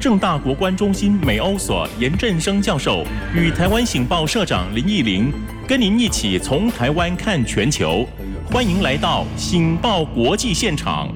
正大国关中心美欧所严振生教授与台湾醒报社长林义玲，跟您一起从台湾看全球。欢迎来到醒报国际现场。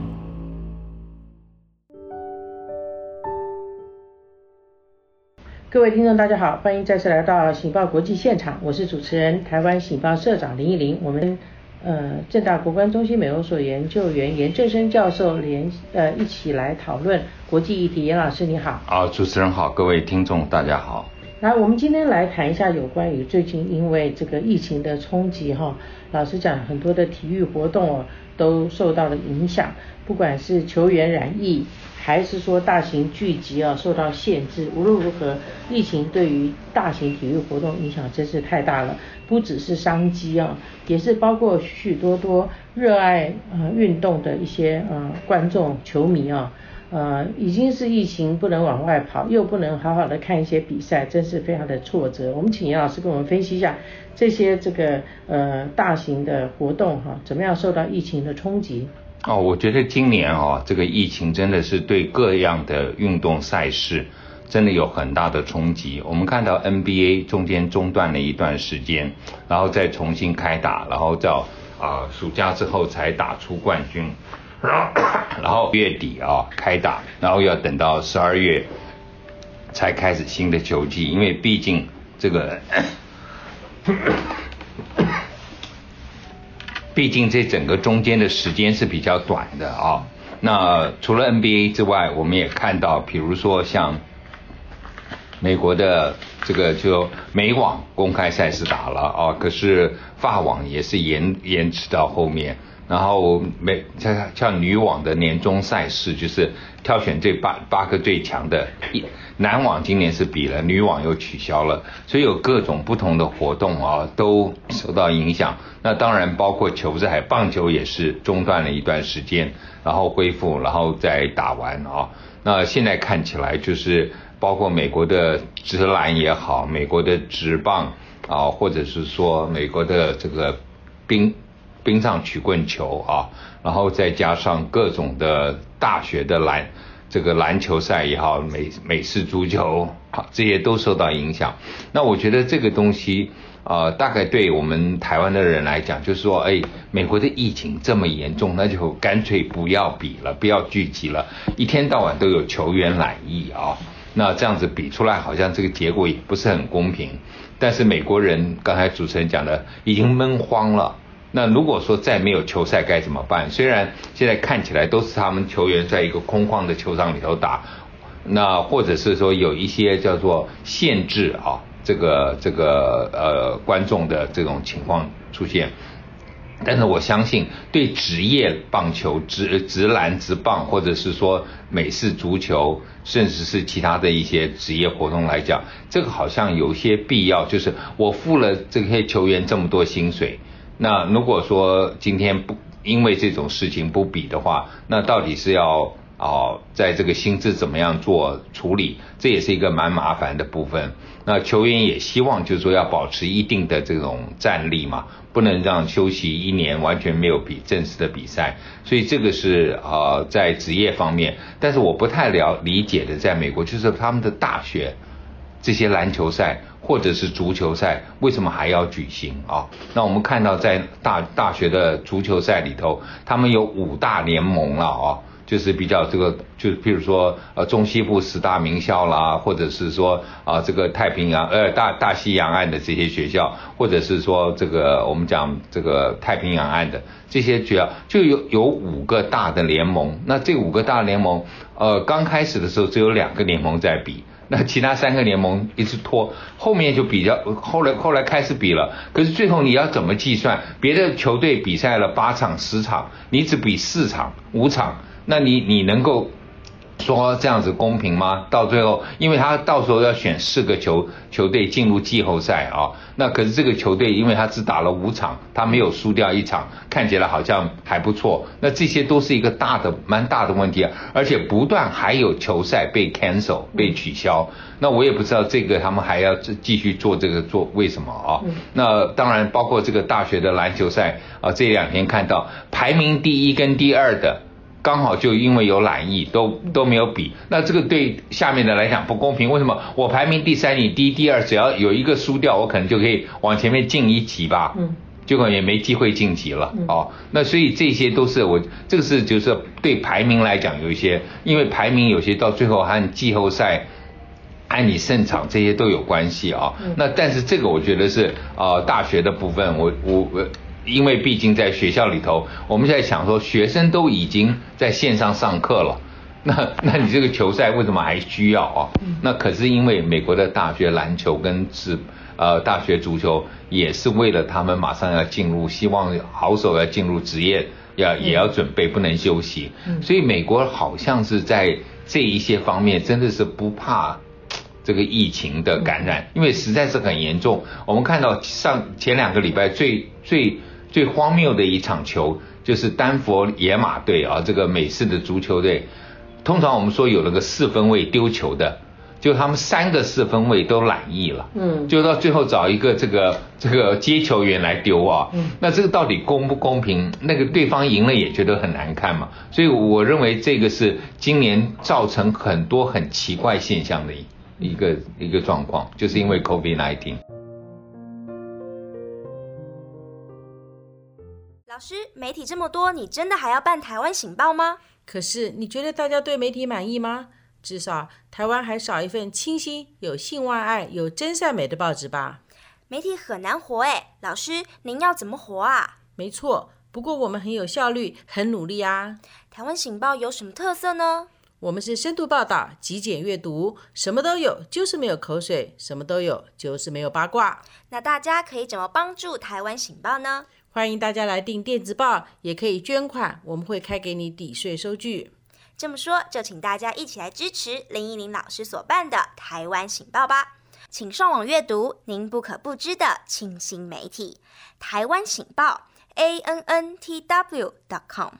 各位听众，大家好，欢迎再次来到醒报国际现场，我是主持人台湾醒报社长林义玲。我们呃正大国关中心美容所研究员严正生教授联呃一起来讨论国际议题。严老师你好。啊，主持人好，各位听众大家好。来，我们今天来谈一下有关于最近因为这个疫情的冲击哈，老实讲，很多的体育活动哦都受到了影响，不管是球员染疫。还是说大型聚集啊受到限制，无论如何，疫情对于大型体育活动影响真是太大了，不只是商机啊，也是包括许许多多热爱呃运动的一些呃观众球迷啊，呃已经是疫情不能往外跑，又不能好好的看一些比赛，真是非常的挫折。我们请严老师跟我们分析一下这些这个呃大型的活动哈，怎么样受到疫情的冲击？哦，我觉得今年哦，这个疫情真的是对各样的运动赛事真的有很大的冲击。我们看到 NBA 中间中断了一段时间，然后再重新开打，然后到啊暑假之后才打出冠军，然后然后月底啊开打，然后要等到十二月才开始新的球季，因为毕竟这个。毕竟这整个中间的时间是比较短的啊。那除了 NBA 之外，我们也看到，比如说像美国的这个就美网公开赛事打了啊，可是法网也是延延迟到后面。然后每像像女网的年终赛事，就是挑选这八八个最强的。一男网今年是比了，女网又取消了，所以有各种不同的活动啊，都受到影响。那当然包括球赛，棒球也是中断了一段时间，然后恢复，然后再打完啊。那现在看起来就是包括美国的直篮也好，美国的直棒啊，或者是说美国的这个冰。冰上曲棍球啊，然后再加上各种的大学的篮，这个篮球赛也好，美美式足球好，这些都受到影响。那我觉得这个东西啊，大概对我们台湾的人来讲，就是说，哎，美国的疫情这么严重，那就干脆不要比了，不要聚集了，一天到晚都有球员染疫啊，那这样子比出来，好像这个结果也不是很公平。但是美国人刚才主持人讲的，已经闷慌了。那如果说再没有球赛该怎么办？虽然现在看起来都是他们球员在一个空旷的球场里头打，那或者是说有一些叫做限制啊，这个这个呃观众的这种情况出现，但是我相信对职业棒球、职职篮、职棒，或者是说美式足球，甚至是其他的一些职业活动来讲，这个好像有些必要，就是我付了这些球员这么多薪水。那如果说今天不因为这种事情不比的话，那到底是要啊在这个薪资怎么样做处理？这也是一个蛮麻烦的部分。那球员也希望就是说要保持一定的这种战力嘛，不能让休息一年完全没有比正式的比赛。所以这个是啊在职业方面，但是我不太了理解的，在美国就是他们的大学这些篮球赛。或者是足球赛，为什么还要举行啊？那我们看到在大大学的足球赛里头，他们有五大联盟了啊，就是比较这个，就是譬如说呃中西部十大名校啦，或者是说啊这个太平洋呃大大西洋岸的这些学校，或者是说这个我们讲这个太平洋岸的这些学校就有有五个大的联盟。那这五个大联盟，呃刚开始的时候只有两个联盟在比。那其他三个联盟一直拖，后面就比较，后来后来开始比了，可是最后你要怎么计算？别的球队比赛了八场十场，你只比四场五场，那你你能够？说这样子公平吗？到最后，因为他到时候要选四个球球队进入季后赛啊，那可是这个球队，因为他只打了五场，他没有输掉一场，看起来好像还不错。那这些都是一个大的、蛮大的问题啊，而且不断还有球赛被 cancel 被取消。那我也不知道这个他们还要继续做这个做为什么啊？那当然包括这个大学的篮球赛啊，这两天看到排名第一跟第二的。刚好就因为有懒意，都都没有比，那这个对下面的来讲不公平。为什么我排名第三，你第一、第二，只要有一个输掉，我可能就可以往前面进一级吧？嗯，结果也没机会晋级了哦。那所以这些都是我这个是就是对排名来讲有一些，因为排名有些到最后和季后赛，按你胜场这些都有关系啊。那但是这个我觉得是呃大学的部分，我我我。因为毕竟在学校里头，我们现在想说，学生都已经在线上上课了，那 那你这个球赛为什么还需要啊？那可是因为美国的大学篮球跟职呃大学足球也是为了他们马上要进入，希望好手要进入职业，要也要准备，不能休息。所以美国好像是在这一些方面真的是不怕。这个疫情的感染，因为实在是很严重。我们看到上前两个礼拜最最最荒谬的一场球，就是丹佛野马队啊，这个美式的足球队。通常我们说有那个四分卫丢球的，就他们三个四分卫都懒意了，嗯，就到最后找一个这个这个接球员来丢啊，嗯，那这个到底公不公平？那个对方赢了也觉得很难看嘛。所以我认为这个是今年造成很多很奇怪现象的。一个一个状况，就是因为 COVID-19。老师，媒体这么多，你真的还要办台湾醒报吗？可是你觉得大家对媒体满意吗？至少台湾还少一份清新、有性万爱、有真善美的报纸吧？媒体很难活哎，老师，您要怎么活啊？没错，不过我们很有效率，很努力啊。台湾醒报有什么特色呢？我们是深度报道、极简阅读，什么都有，就是没有口水；什么都有，就是没有八卦。那大家可以怎么帮助台湾醒报呢？欢迎大家来订电子报，也可以捐款，我们会开给你抵税收据。这么说，就请大家一起来支持林依林老师所办的台湾醒报吧。请上网阅读您不可不知的清新媒体——台湾醒报 a n n t w dot com。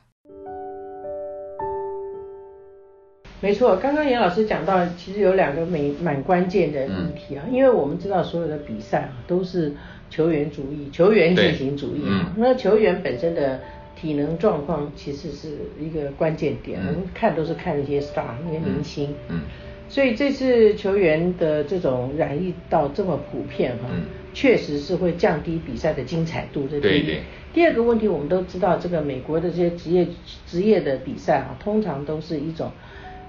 没错，刚刚严老师讲到，其实有两个蛮蛮关键的议题啊，因为我们知道所有的比赛啊都是球员主义、球员进行主义啊，那球员本身的体能状况其实是一个关键点，我们看都是看一些 star 那些明星，嗯，所以这次球员的这种染疫到这么普遍哈，确实是会降低比赛的精彩度，这第一。第二个问题，我们都知道这个美国的这些职业职业的比赛啊，通常都是一种。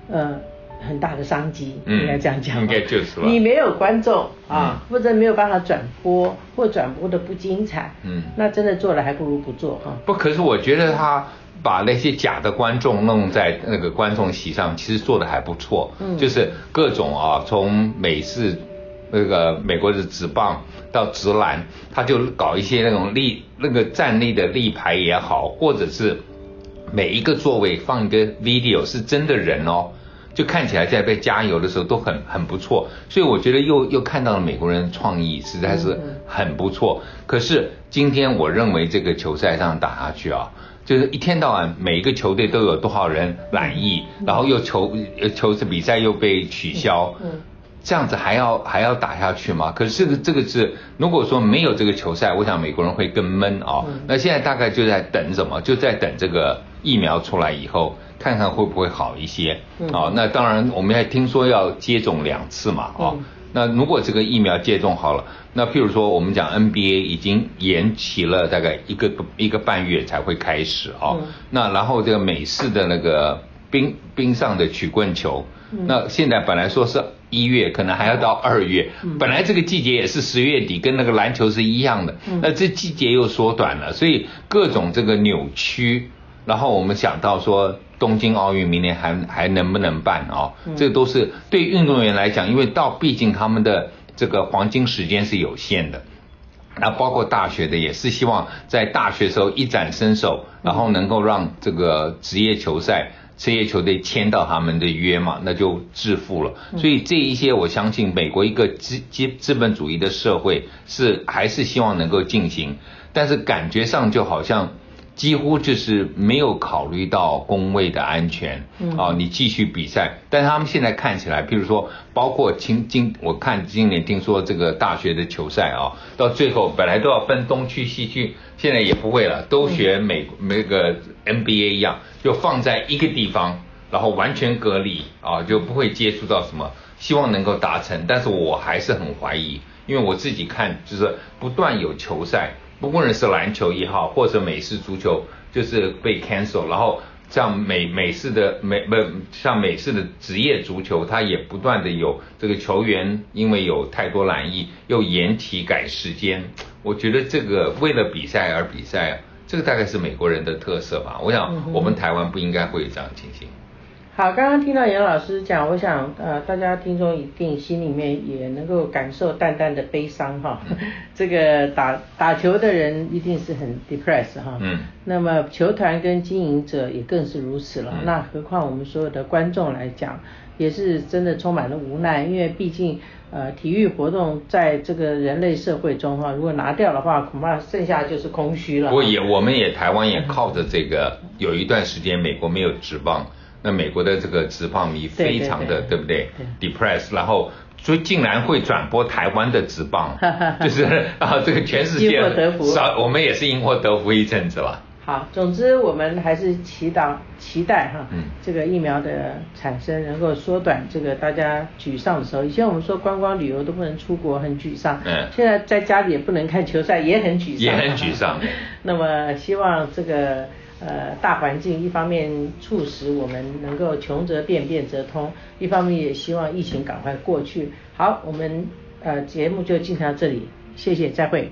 呃，很大的商机，应该这样讲。应该就是你没有观众啊，或者没有办法转播，或转播的不精彩，嗯，那真的做了还不如不做哈。不，可是我觉得他把那些假的观众弄在那个观众席上，其实做的还不错。嗯，就是各种啊，从美式那个美国的纸棒到直篮，他就搞一些那种立那个站立的立牌也好，或者是。每一个座位放一个 video 是真的人哦，就看起来在被加油的时候都很很不错，所以我觉得又又看到了美国人创意实在是很不错。可是今天我认为这个球赛上打下去啊，就是一天到晚每一个球队都有多少人染疫，然后又球球是比赛又被取消。这样子还要还要打下去吗？可是这个这个是，如果说没有这个球赛，我想美国人会更闷啊。那现在大概就在等什么？就在等这个疫苗出来以后，看看会不会好一些。啊，那当然我们还听说要接种两次嘛。啊，那如果这个疫苗接种好了，那譬如说我们讲 NBA 已经延期了大概一个一个半月才会开始啊。那然后这个美式的那个冰冰上的曲棍球。那现在本来说是一月，可能还要到二月。本来这个季节也是十月底，跟那个篮球是一样的。那这季节又缩短了，所以各种这个扭曲。然后我们想到说，东京奥运明年还还能不能办啊？这都是对运动员来讲，因为到毕竟他们的这个黄金时间是有限的。那包括大学的也是希望在大学时候一展身手，然后能够让这个职业球赛。职业球队签到他们的约嘛，那就致富了。所以这一些，我相信美国一个资资资本主义的社会是还是希望能够进行，但是感觉上就好像几乎就是没有考虑到工位的安全，哦，你继续比赛，但是他们现在看起来，譬如说，包括今今我看今年听说这个大学的球赛啊，到最后本来都要分东区西区，现在也不会了，都学美那个 NBA 一样，就放在一个地方，然后完全隔离啊，就不会接触到什么，希望能够达成，但是我还是很怀疑，因为我自己看就是不断有球赛。不论是篮球也好，或者美式足球，就是被 cancel，然后像美美式的美不像美式的职业足球，它也不断的有这个球员因为有太多懒意，又延期改时间。我觉得这个为了比赛而比赛，这个大概是美国人的特色吧。我想我们台湾不应该会有这样情形。好，刚刚听到杨老师讲，我想呃，大家听众一定心里面也能够感受淡淡的悲伤哈。这个打打球的人一定是很 depressed 哈。嗯。那么球团跟经营者也更是如此了。那何况我们所有的观众来讲，也是真的充满了无奈，因为毕竟呃体育活动在这个人类社会中哈，如果拿掉的话，恐怕剩下就是空虚了。不过也，我们也台湾也靠着这个，有一段时间美国没有指棒。那美国的这个职棒迷非常的对不对？depressed，然后所以竟然会转播台湾的直棒，就是啊，这个全世界少，我们也是因祸得福一阵子了。好，总之我们还是祈祷期待哈，这个疫苗的产生能够缩短这个大家沮丧的时候。以前我们说观光旅游都不能出国，很沮丧。嗯。现在在家里也不能看球赛，也很沮丧。也很沮丧。那么希望这个。呃，大环境一方面促使我们能够穷则变，变则通；一方面也希望疫情赶快过去。好，我们呃节目就进行到这里，谢谢，再会。